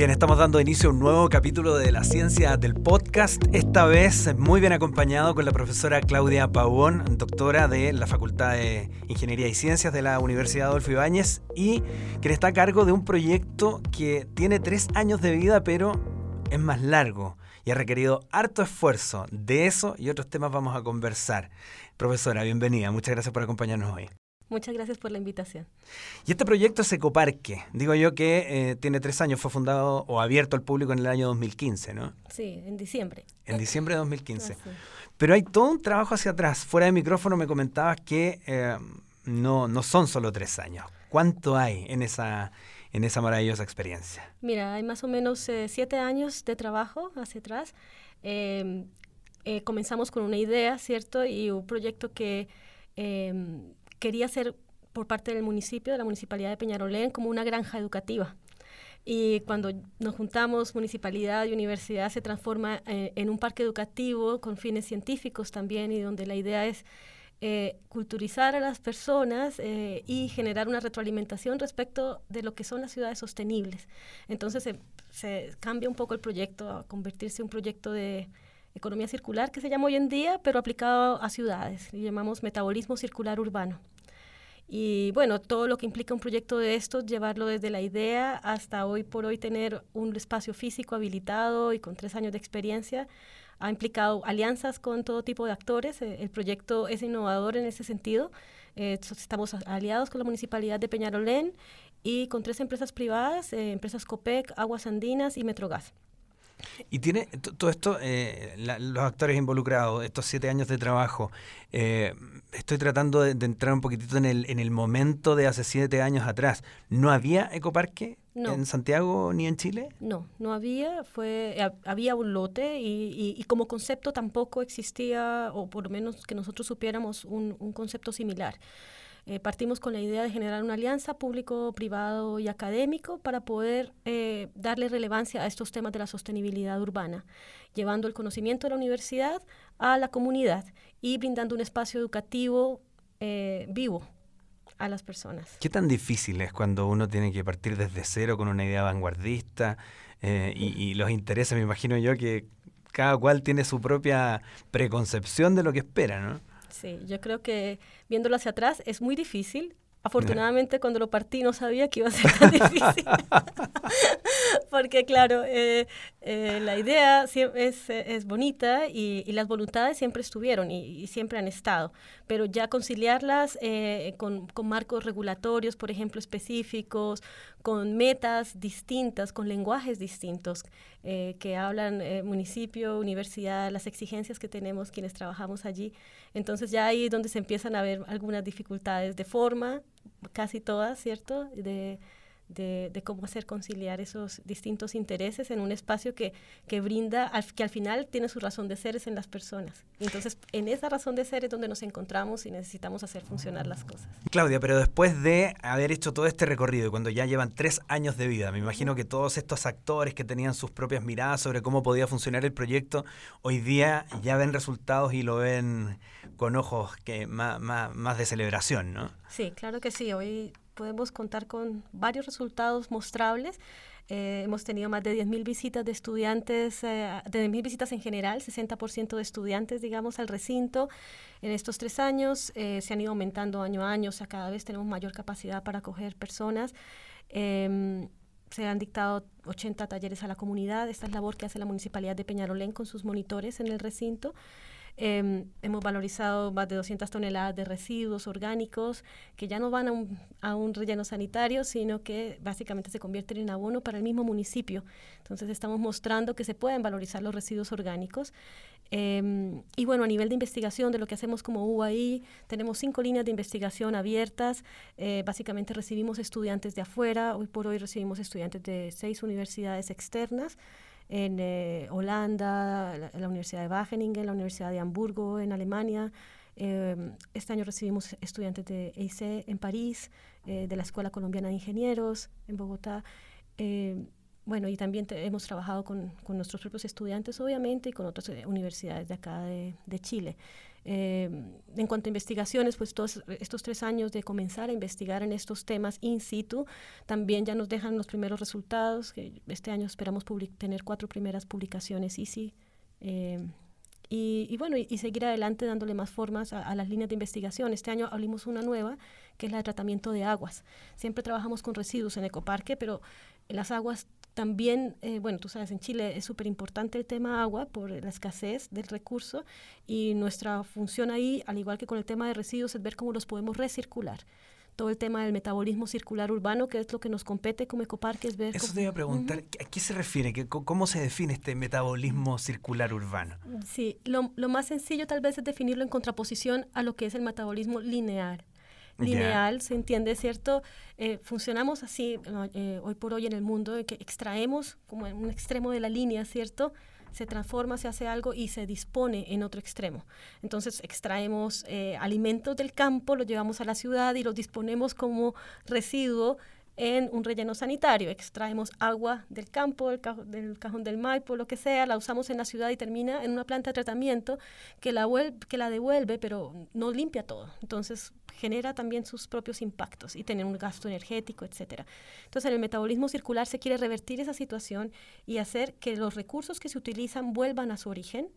Bien, estamos dando inicio a un nuevo capítulo de la ciencia del podcast, esta vez muy bien acompañado con la profesora Claudia Pavón, doctora de la Facultad de Ingeniería y Ciencias de la Universidad Adolfo Ibáñez y quien está a cargo de un proyecto que tiene tres años de vida pero es más largo y ha requerido harto esfuerzo. De eso y otros temas vamos a conversar. Profesora, bienvenida, muchas gracias por acompañarnos hoy. Muchas gracias por la invitación. Y este proyecto es Ecoparque. Digo yo que eh, tiene tres años, fue fundado o abierto al público en el año 2015, ¿no? Sí, en diciembre. En diciembre de 2015. Ah, Pero hay todo un trabajo hacia atrás. Fuera de micrófono me comentabas que eh, no, no son solo tres años. ¿Cuánto hay en esa, en esa maravillosa experiencia? Mira, hay más o menos eh, siete años de trabajo hacia atrás. Em, comenzamos con una idea, ¿cierto? Y un proyecto que em, quería ser por parte del municipio, de la Municipalidad de Peñarolén, como una granja educativa. Y cuando nos juntamos, municipalidad y universidad, se transforma eh, en un parque educativo con fines científicos también y donde la idea es eh, culturizar a las personas eh, y generar una retroalimentación respecto de lo que son las ciudades sostenibles. Entonces se, cambia un poco el proyecto a convertirse en un proyecto de economía circular que se llama hoy en día, pero aplicado a ciudades. Y llamamos metabolismo circular urbano. Y bueno, todo lo que implica un proyecto de estos, llevarlo desde la idea hasta hoy por hoy tener un espacio físico habilitado y con tres años de experiencia, ha implicado alianzas con todo tipo de actores. Eh, el proyecto es innovador en ese sentido. Eh, estamos aliados con la Municipalidad de Peñarolén y con tres empresas privadas, eh, empresas COPEC, Aguas Andinas y Metrogas. Y tiene todo esto, los actores involucrados, estos siete años de trabajo. Estoy tratando de, entrar un poquitito en el, en el momento de hace siete años atrás. ¿No había ecoparque en Santiago ni en Chile? No, no había. Fue, había un lote y, y, como concepto tampoco existía, o por lo menos que nosotros supiéramos, un, un concepto similar. Eh, partimos con la idea de generar una alianza público, privado y académico para poder eh, darle relevancia a estos temas de la sostenibilidad urbana, llevando el conocimiento de la universidad a la comunidad y brindando un espacio educativo eh, vivo a las personas. ¿Qué tan difícil es cuando uno tiene que partir desde cero con una idea vanguardista y, y los intereses? Me imagino yo que cada cual tiene su propia preconcepción de lo que espera, ¿no? Sí, yo creo que viéndolo hacia atrás es muy difícil. Afortunadamente cuando lo partí no sabía que iba a ser tan difícil. Porque claro, eh, eh, la idea es, es bonita y, las voluntades siempre estuvieron y, siempre han estado, pero ya conciliarlas eh, con, con, marcos regulatorios, por ejemplo, específicos, con metas distintas, con lenguajes distintos que hablan municipio, universidad, las exigencias que tenemos quienes trabajamos allí. Entonces ya ahí es donde se empiezan a ver algunas dificultades de forma, casi todas, ¿cierto? De, de, cómo hacer conciliar esos distintos intereses en un espacio que, que brinda, que al final tiene su razón de ser es en las personas. entonces, en esa razón de ser es donde nos encontramos y necesitamos hacer funcionar las cosas. Claudia, pero después de haber hecho todo este recorrido y cuando ya llevan tres años de vida, me imagino que todos estos actores que tenían sus propias miradas sobre cómo podía funcionar el proyecto, hoy día ya ven resultados y lo ven con ojos que más, más, más de celebración, ¿no? Sí, claro que sí. Hoy podemos contar con varios resultados mostrables. Eh, hemos tenido más de 10.000 visitas de estudiantes, eh, de 10.000 visitas en general, 60% de estudiantes, digamos, al recinto. En estos tres años eh, se han ido aumentando año a año, o sea, cada vez tenemos mayor capacidad para acoger personas. Em, se han dictado 80 talleres a la comunidad. Esta es la labor que hace la Municipalidad de Peñarolén con sus monitores en el recinto. Em, hemos valorizado más de 200 toneladas de residuos orgánicos que ya no van a un, a un, relleno sanitario, sino que básicamente se convierten en abono para el mismo municipio. Entonces estamos mostrando que se pueden valorizar los residuos orgánicos. Em, y bueno, a nivel de investigación, de lo que hacemos como UAI, tenemos cinco líneas de investigación abiertas. Eh, básicamente recibimos estudiantes de afuera. Hoy por hoy recibimos estudiantes de seis universidades externas en eh, Holanda, la, Universidad de Wageningen, la Universidad de Hamburgo en Alemania. Em, este año recibimos estudiantes de EIC en París, eh, de la Escuela Colombiana de Ingenieros en Bogotá. Em, bueno, y también hemos trabajado con, con, nuestros propios estudiantes, obviamente, y con otras eh, universidades de acá de, de Chile. En cuanto a investigaciones, pues todos estos tres años de comenzar a investigar en estos temas in situ, también ya nos dejan los primeros resultados, este año esperamos tener cuatro primeras publicaciones ICI. Eh, y, bueno, y, seguir adelante dándole más formas a, las líneas de investigación. Este año abrimos una nueva, que es la de tratamiento de aguas. Siempre trabajamos con residuos en Ecoparque, pero las aguas también, eh, bueno, tú sabes, en Chile es súper importante el tema agua por la escasez del recurso y nuestra función ahí, al igual que con el tema de residuos, es ver cómo los podemos recircular todo el tema del metabolismo circular urbano, que es lo que nos compete como Ecoparques. Ver Eso te iba a preguntar, ¿a qué se refiere? ¿Cómo se define este metabolismo circular urbano? Sí, lo, más sencillo tal vez es definirlo en contraposición a lo que es el metabolismo lineal lineal, se entiende, ¿cierto? Eh, funcionamos así eh, hoy por hoy en el mundo, que extraemos como en un extremo de la línea, ¿cierto? se transforma, se hace algo y se dispone en otro extremo. Entonces extraemos eh, alimentos del campo, los llevamos a la ciudad y los disponemos como residuo en un relleno sanitario. Extraemos agua del campo, del, del, cajón del Maipo, lo que sea, la usamos en la ciudad y termina en una planta de tratamiento que la, que la devuelve, pero no limpia todo. Entonces genera también sus propios impactos y tener un gasto energético, etcétera. Entonces, en el metabolismo circular se quiere revertir esa situación y hacer que los recursos que se utilizan vuelvan a su origen,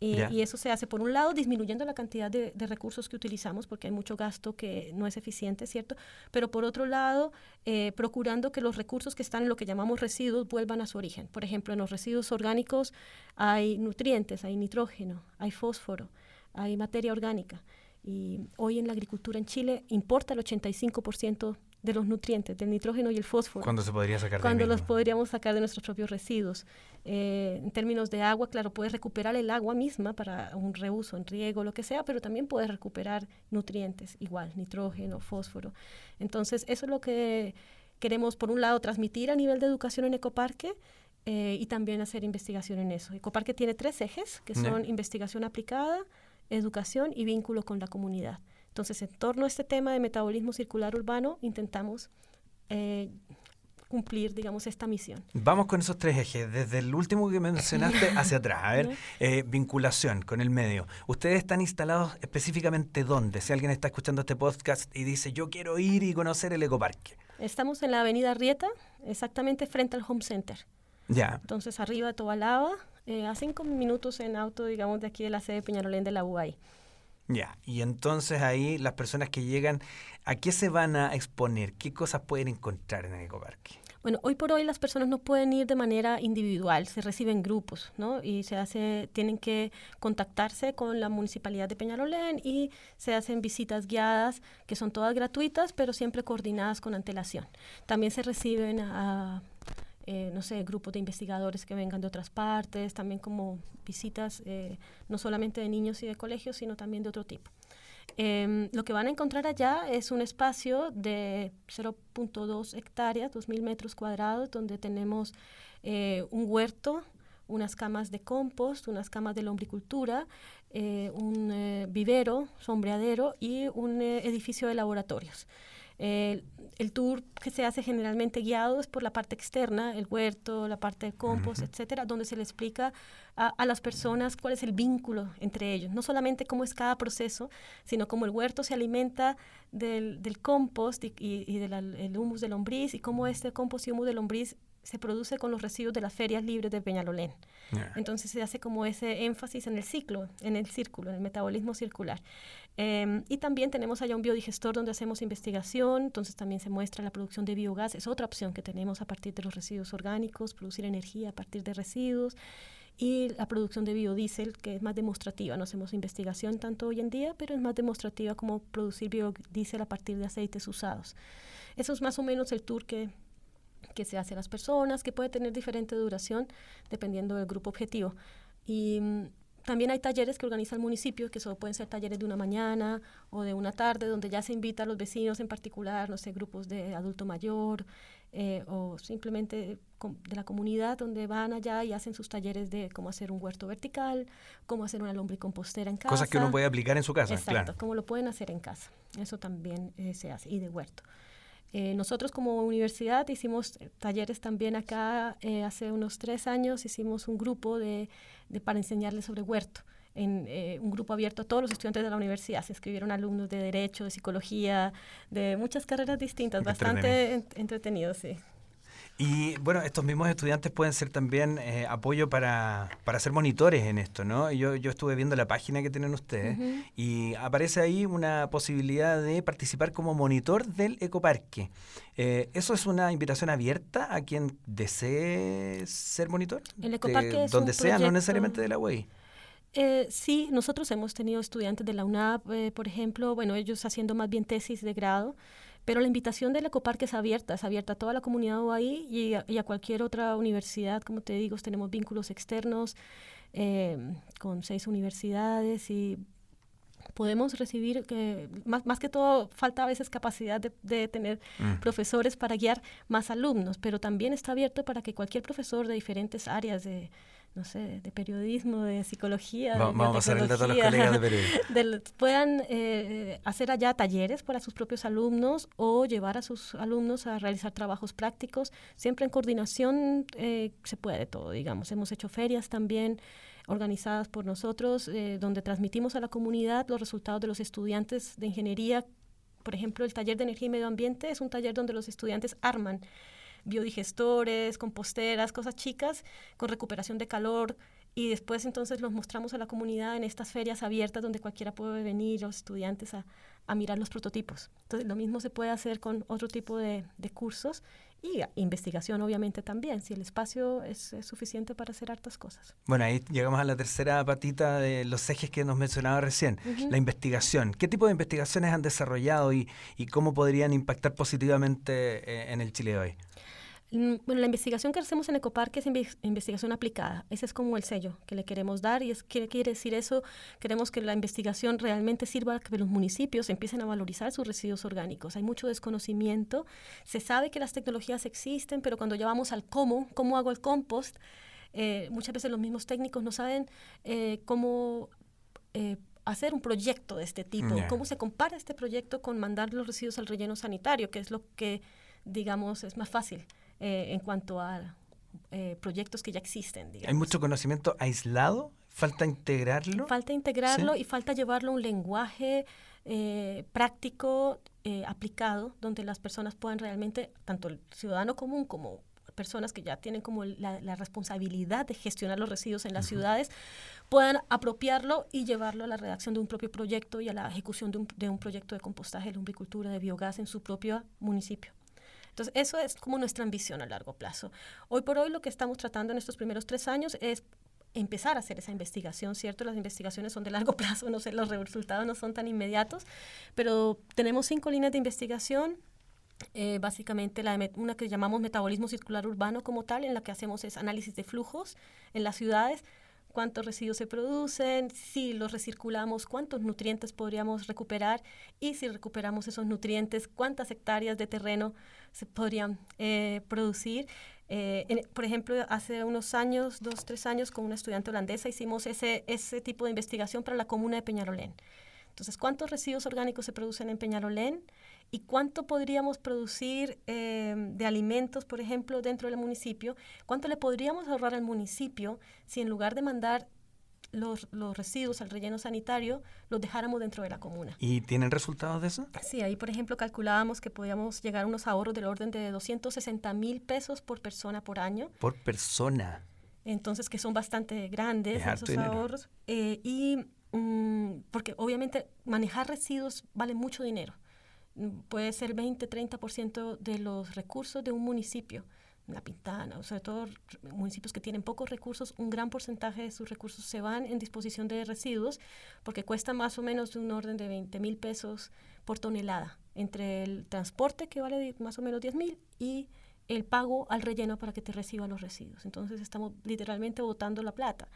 y, eso se hace, por un lado, disminuyendo la cantidad de, recursos que utilizamos, porque hay mucho gasto que no es eficiente, ¿cierto? Pero por otro lado, eh, procurando que los recursos que están en lo que llamamos residuos vuelvan a su origen. Por ejemplo, en los residuos orgánicos hay nutrientes, hay nitrógeno, hay fósforo, hay materia orgánica. Y hoy en la agricultura en Chile importa el 85% de los nutrientes, del nitrógeno y el fósforo. ¿Cuándo se podría sacar Cuando los podríamos sacar de nuestros propios residuos. Eh, en términos de agua, claro, puedes recuperar el agua misma para un reuso en riego, lo que sea, pero también puedes recuperar nutrientes, igual, nitrógeno, fósforo. Entonces, eso es lo que queremos, por un lado, transmitir a nivel de educación en Ecoparque, eh, y también hacer investigación en eso. Ecoparque tiene tres ejes, que son investigación aplicada, educación y vínculo con la comunidad. Entonces, en torno a este tema de metabolismo circular urbano, intentamos eh, cumplir, digamos, esta misión. Vamos con esos tres ejes, desde el último que mencionaste hacia atrás. A ver, eh, vinculación con el medio. ¿Ustedes están instalados específicamente dónde? Si alguien está escuchando este podcast y dice, yo quiero ir y conocer el ecoparque. Estamos en la avenida Rieta, exactamente frente al Home Center. Ya. Entonces, arriba de Tobalaba, eh, a cinco minutos en auto, digamos, de aquí de la sede de Peñarolén de la UAI. Ya, y entonces ahí las personas que llegan, ¿a qué se van a exponer? ¿Qué cosas pueden encontrar en el ecoparque? Bueno, hoy por hoy las personas no pueden ir de manera individual, se reciben grupos, ¿no? Y se hace, tienen que contactarse con la municipalidad de Peñarolén y se hacen visitas guiadas que son todas gratuitas, pero siempre coordinadas con antelación. También se reciben a eh, no sé, grupos de investigadores que vengan de otras partes, también como visitas eh, no solamente de niños y de colegios, sino también de otro tipo. Em, lo que van a encontrar allá es un espacio de 0.2 hectáreas, 2.000 metros cuadrados, donde tenemos eh, un huerto, unas camas de compost, unas camas de lombricultura, un vivero, sombreadero y un edificio de laboratorios. El, tour que se hace generalmente guiado es por la parte externa, el huerto, la parte de compost, etcétera, donde se le explica a, las personas cuál es el vínculo entre ellos. No solamente cómo es cada proceso, sino cómo el huerto se alimenta del, compost y, del humus de lombriz y cómo este compost y humus de lombriz se produce con los residuos de las ferias libres de Peñalolén. Entonces se hace como ese énfasis en el ciclo, en el círculo, en el metabolismo circular. Em, y también tenemos allá un biodigestor donde hacemos investigación, entonces también se muestra la producción de biogás, es otra opción que tenemos a partir de los residuos orgánicos, producir energía a partir de residuos y la producción de biodiesel, que es más demostrativa. No hacemos investigación tanto hoy en día, pero es más demostrativa como producir biodiesel a partir de aceites usados. Eso es más o menos el tour que, que se hace a las personas, que puede tener diferente duración dependiendo del grupo objetivo. Y mm, también hay talleres que organiza el municipio, que solo pueden ser talleres de una mañana o de una tarde, donde ya se invita a los vecinos en particular, no sé, grupos de adulto mayor eh, o simplemente de la comunidad, donde van allá y hacen sus talleres de cómo hacer un huerto vertical, cómo hacer una lombricompostera en casa. Cosas que uno puede aplicar en su casa, Exacto, cómo lo pueden hacer en casa. Eso también eh, se hace, y de huerto. Eh, nosotros como universidad hicimos talleres también acá hace unos tres años, hicimos un grupo de de, para enseñarles sobre huerto. en eh, un grupo abierto a todos los estudiantes de la universidad. Se inscribieron alumnos de Derecho, de Psicología, de muchas carreras distintas, bastante entretenido, sí. Y bueno, estos mismos estudiantes pueden ser también eh, apoyo para, para ser monitores en esto, ¿no? Yo, yo estuve viendo la página que tienen ustedes y aparece ahí una posibilidad de participar como monitor del ecoparque. Eh, ¿Eso es una invitación abierta a quien desee ser monitor? El ecoparque es Donde sea, no necesariamente de la UEI. Eh, sí, nosotros hemos tenido estudiantes de la UNAP, eh, por ejemplo, bueno, ellos haciendo más bien tesis de grado, pero la invitación del Ecoparque es abierta, es abierta a toda la comunidad UAI y a, y a cualquier otra universidad, como te digo, tenemos vínculos externos eh, con seis universidades y podemos recibir, que más, más que todo, falta a veces capacidad de, de tener mm. profesores para guiar más alumnos, pero también está abierto para que cualquier profesor de diferentes áreas de no sé, de periodismo, de psicología. vamos a hacer el dato a los colegas de periodismo. puedan eh, hacer allá talleres para sus propios alumnos o llevar a sus alumnos a realizar trabajos prácticos. Siempre en coordinación eh, se puede todo, digamos. Hemos hecho ferias también organizadas por nosotros, eh, donde transmitimos a la comunidad los resultados de los estudiantes de ingeniería. Por ejemplo, el taller de energía y medio ambiente es un taller donde los estudiantes arman biodigestores, composteras, cosas chicas con recuperación de calor y después entonces los mostramos a la comunidad en estas ferias abiertas donde cualquiera puede venir, los estudiantes, a, a mirar los prototipos. Entonces lo mismo se puede hacer con otro tipo de, de cursos y investigación obviamente también, si el espacio es, suficiente para hacer hartas cosas. Bueno, ahí llegamos a la tercera patita de los ejes que nos mencionaba recién, la investigación. ¿Qué tipo de investigaciones han desarrollado y, y cómo podrían impactar positivamente eh, en el Chile de hoy? Mm, bueno, la investigación que hacemos en Ecoparque es investigación aplicada. Ese es como el sello que le queremos dar. ¿Y es qué quiere decir eso? Queremos que la investigación realmente sirva a que los municipios empiecen a valorizar sus residuos orgánicos. Hay mucho desconocimiento. Se sabe que las tecnologías existen, pero cuando ya vamos al cómo, cómo hago el compost, eh, muchas veces los mismos técnicos no saben eh, cómo eh, hacer un proyecto de este tipo. ¿Cómo se compara este proyecto con mandar los residuos al relleno sanitario, que es lo que, digamos, es más fácil? Eh, en cuanto a eh, proyectos que ya existen. ¿Hay mucho conocimiento aislado? ¿Falta integrarlo? Falta integrarlo y falta llevarlo a un lenguaje eh, práctico, aplicado, donde las personas puedan realmente, tanto el ciudadano común como personas que ya tienen como la, responsabilidad de gestionar los residuos en las ciudades, puedan apropiarlo y llevarlo a la redacción de un propio proyecto y a la ejecución de un, de un proyecto de compostaje, de lumbricultura, de biogás en su propio municipio. Entonces, eso es como nuestra ambición a largo plazo. Hoy por hoy lo que estamos tratando en estos primeros tres años es empezar a hacer esa investigación, ¿cierto? Las investigaciones son de largo plazo, no sé, los resultados no son tan inmediatos, pero tenemos cinco líneas de investigación. Eh, básicamente la una que llamamos metabolismo circular urbano como tal, en la que hacemos es análisis de flujos en las ciudades, cuántos residuos se producen, si los recirculamos, cuántos nutrientes podríamos recuperar y si recuperamos esos nutrientes, cuántas hectáreas de terreno se podrían eh, producir. Eh, por ejemplo, hace unos años, dos, tres años, con una estudiante holandesa hicimos ese, ese tipo de investigación para la comuna de Peñarolén. Entonces, ¿cuántos residuos orgánicos se producen en Peñarolén? ¿Y cuánto podríamos producir eh, de alimentos, por ejemplo, dentro del municipio? ¿Cuánto le podríamos ahorrar al municipio si en lugar de mandar los, los, residuos al relleno sanitario los dejáramos dentro de la comuna. ¿Y tienen resultados de eso? Sí, ahí por ejemplo calculábamos que podíamos llegar a unos ahorros del orden de 260 mil pesos por persona por año. Por persona. Entonces, que son bastante grandes esos ahorros. Eh, y mm, porque obviamente manejar residuos vale mucho dinero. Puede ser 20, 30% de los recursos de un municipio. La Pintana, o sea, todos municipios que tienen pocos recursos, un gran porcentaje de sus recursos se van en disposición de residuos porque cuesta más o menos de un orden de 20 mil pesos por tonelada, entre el transporte que vale más o menos 10 mil y el pago al relleno para que te reciba los residuos. Entonces estamos literalmente botando la plata.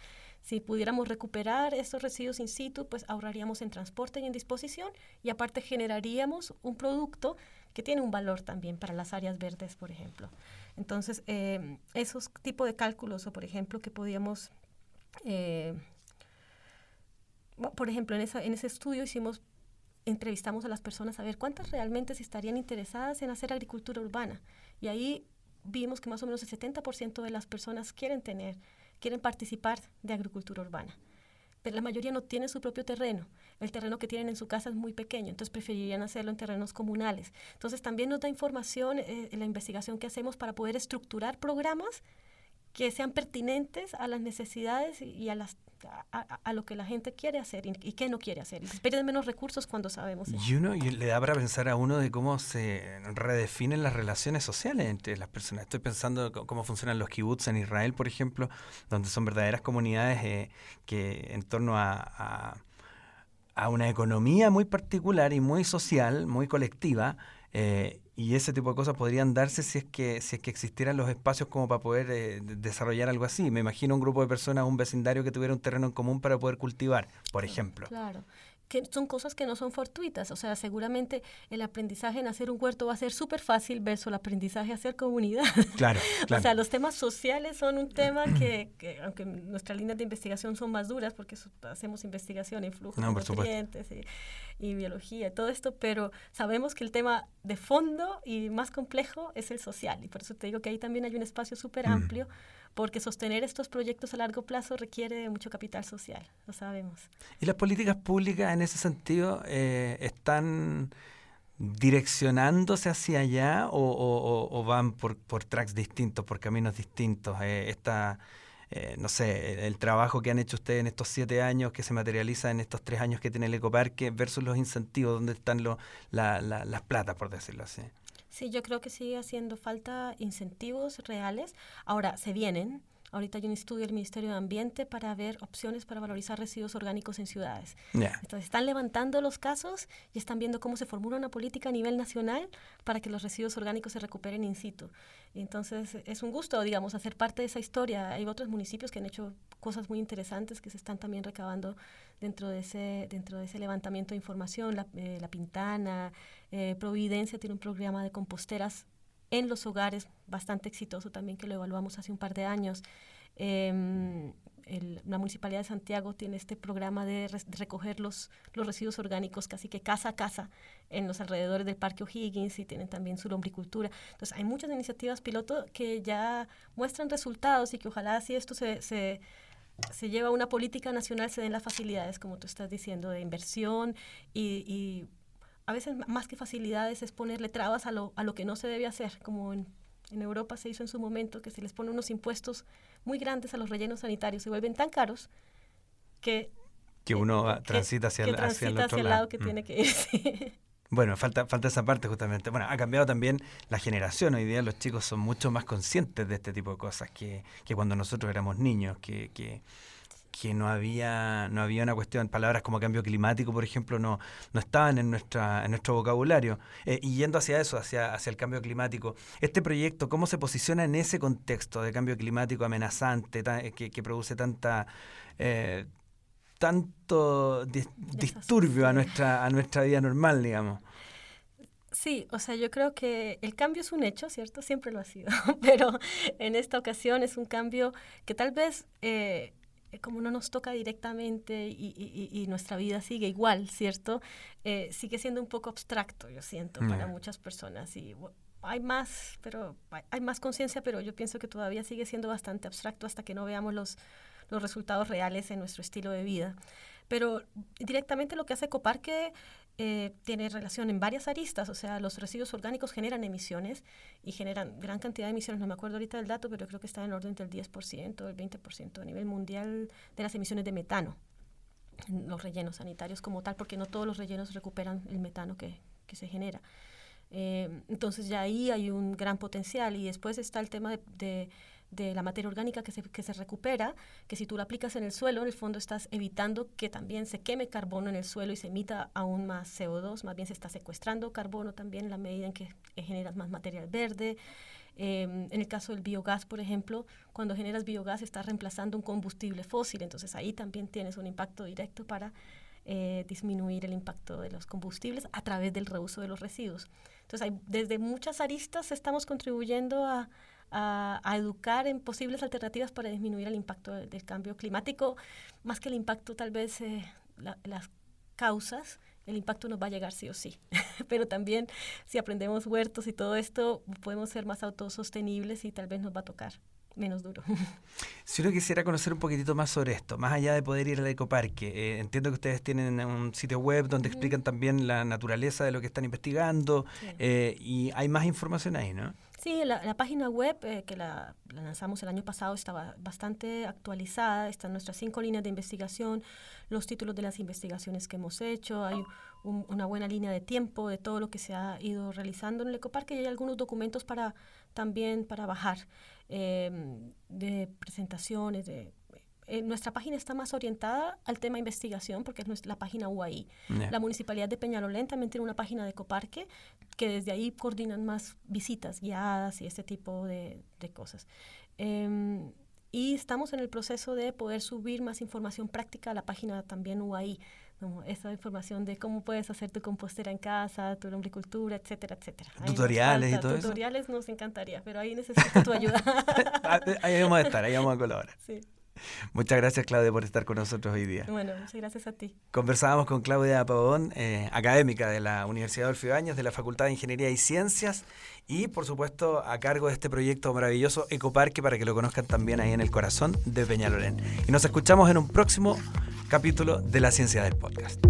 Si pudiéramos recuperar estos residuos in situ, pues ahorraríamos en transporte y en disposición y aparte generaríamos un producto que tiene un valor también para las áreas verdes, por ejemplo. Entonces, eh, esos tipos de cálculos, o por ejemplo, que podíamos, eh, por ejemplo, en, esa, en ese estudio hicimos, entrevistamos a las personas a ver cuántas realmente estarían interesadas en hacer agricultura urbana. Y ahí vimos que más o menos el 70% de las personas quieren tener quieren participar de agricultura urbana. pero la mayoría no tiene su propio terreno. El terreno que tienen en su casa es muy pequeño, entonces preferirían hacerlo en terrenos comunales. Entonces también nos da información eh, la investigación que hacemos para poder estructurar programas que sean pertinentes a las necesidades y a las a, lo que la gente quiere hacer y, qué no quiere hacer. De menos recursos cuando sabemos Y uno le da para pensar a uno de cómo se redefinen las relaciones sociales entre las personas. Estoy pensando cómo funcionan los kibbutz en Israel, por ejemplo, donde son verdaderas comunidades eh, que en torno a, a, una economía muy particular y muy social, muy colectiva, eh, y ese tipo de cosas podrían darse si es que si es que existieran los espacios como para poder eh, desarrollar algo así. Me imagino un grupo de personas, un vecindario que tuviera un terreno en común para poder cultivar, por ejemplo. Claro que son cosas que no son fortuitas. O sea, seguramente el aprendizaje en hacer un huerto va a ser súper fácil versus el aprendizaje en hacer comunidad. Claro, claro. o sea, los temas sociales son un tema que, aunque nuestras líneas de investigación son más duras, porque hacemos investigación en flujos de nutrientes y, biología, todo esto, pero sabemos que el tema de fondo y más complejo es el social. Y por eso te digo que ahí también hay un espacio súper amplio porque sostener estos proyectos a largo plazo requiere mucho capital social, lo sabemos. ¿Y las políticas públicas en ese sentido eh, están direccionándose hacia allá o, van por, por, tracks distintos, por caminos distintos? Eh, esta, eh, no sé, el trabajo que han hecho ustedes en estos siete años, que se materializa en estos tres años que tiene el ecoparque, versus los incentivos, ¿dónde están las platas, por decirlo así? Sí, yo creo que sigue haciendo falta incentivos reales. Ahora, se vienen. Ahorita hay un estudio del Ministerio de Ambiente para ver opciones para valorizar residuos orgánicos en ciudades. Entonces, están levantando los casos y están viendo cómo se formula una política a nivel nacional para que los residuos orgánicos se recuperen in situ. Entonces, es un gusto, digamos, hacer parte de esa historia. Hay otros municipios que han hecho cosas muy interesantes que se están también recabando dentro de ese, dentro de ese levantamiento de información. La, eh, la Pintana, eh, Providencia tiene un programa de composteras en los hogares bastante exitoso también que lo evaluamos hace un par de años. Em, la Municipalidad de Santiago tiene este programa de, recoger los, los, residuos orgánicos casi que casa a casa en los alrededores del Parque O'Higgins y tienen también su lombricultura. Entonces hay muchas iniciativas piloto que ya muestran resultados y que ojalá si esto se, se, se lleva a una política nacional se den las facilidades, como tú estás diciendo, de inversión y, y a veces más que facilidades es ponerle trabas a lo, a lo que no se debe hacer, como en, en, Europa se hizo en su momento, que se les pone unos impuestos muy grandes a los rellenos sanitarios, se vuelven tan caros que... Que uno transita hacia, el, hacia el otro lado. que mm. tiene que ir. Bueno, falta, falta esa parte justamente. Bueno, ha cambiado también la generación. Hoy día los chicos son mucho más conscientes de este tipo de cosas que, que cuando nosotros éramos niños, que, que que no había, no había una cuestión, palabras como cambio climático, por ejemplo, no, no estaban en, nuestra, en nuestro vocabulario. Eh, y yendo hacia eso, hacia, hacia el cambio climático, este proyecto, ¿cómo se posiciona en ese contexto de cambio climático amenazante, eh, que, produce tanta... Eh, tanto disturbio a nuestra, a nuestra vida normal, digamos. Sí, o sea, yo creo que el cambio es un hecho, ¿cierto? Siempre lo ha sido, pero en esta ocasión es un cambio que tal vez eh, como no nos toca directamente y, nuestra vida sigue igual, ¿cierto? Eh, sigue siendo un poco abstracto, yo siento, para muchas personas. Y hay más, pero hay más conciencia, pero yo pienso que todavía sigue siendo bastante abstracto hasta que no veamos los, los resultados reales en nuestro estilo de vida. Pero directamente lo que hace Coparque eh, tiene relación en varias aristas, o sea, los residuos orgánicos generan emisiones y generan gran cantidad de emisiones, no me acuerdo ahorita del dato, pero creo que está en orden del 10%, el 20% a nivel mundial de las emisiones de metano, los rellenos sanitarios como tal, porque no todos los rellenos recuperan el metano que, que se genera. Eh, entonces ya ahí hay un gran potencial y después está el tema de de la materia orgánica que se, que se recupera, que si tú la aplicas en el suelo, en el fondo estás evitando que también se queme carbono en el suelo y se emita aún más CO2, más bien se está secuestrando carbono también en la medida en que generas más material verde. Em, en el caso del biogás, por ejemplo, cuando generas biogás estás reemplazando un combustible fósil, entonces ahí también tienes un impacto directo para eh, disminuir el impacto de los combustibles a través del reuso de los residuos. Entonces, hay, desde muchas aristas estamos contribuyendo a, a, educar en posibles alternativas para disminuir el impacto del, cambio climático, más que el impacto tal vez eh, las causas, el impacto nos va a llegar sí o sí. Pero también si aprendemos huertos y todo esto, podemos ser más autosostenibles y tal vez nos va a tocar menos duro. Si uno quisiera conocer un poquitito más sobre esto, más allá de poder ir al ecoparque, eh, entiendo que ustedes tienen un sitio web donde explican también la naturaleza de lo que están investigando eh, y hay más información ahí, ¿no? Sí, la, página web eh, que la, lanzamos el año pasado estaba bastante actualizada, están nuestras cinco líneas de investigación, los títulos de las investigaciones que hemos hecho, hay una buena línea de tiempo de todo lo que se ha ido realizando en el ecoparque y hay algunos documentos para también para bajar em, de presentaciones, de eh, nuestra página está más orientada al tema investigación porque es la página UAI. La Municipalidad de Peñalolén también tiene una página de Coparque que desde ahí coordinan más visitas guiadas y este tipo de, cosas. Em, y estamos en el proceso de poder subir más información práctica a la página también UAI, como esa información de cómo puedes hacer tu compostera en casa, tu lombricultura, etcétera, etcétera. Tutoriales y todo eso. Tutoriales nos encantaría, pero ahí necesito tu ayuda. Ah, ahí vamos a estar, ahí vamos a colaborar. Sí. Muchas gracias, Claudia, por estar con nosotros hoy día. Bueno, muchas gracias a ti. Conversábamos con Claudia Pavón, eh, académica de la Universidad Adolfo Ibáñez, de la Facultad de Ingeniería y Ciencias, y por supuesto a cargo de este proyecto maravilloso Ecoparque, para que lo conozcan también ahí en el corazón de Peñalolén. Y nos escuchamos en un próximo capítulo de La Ciencia del Podcast.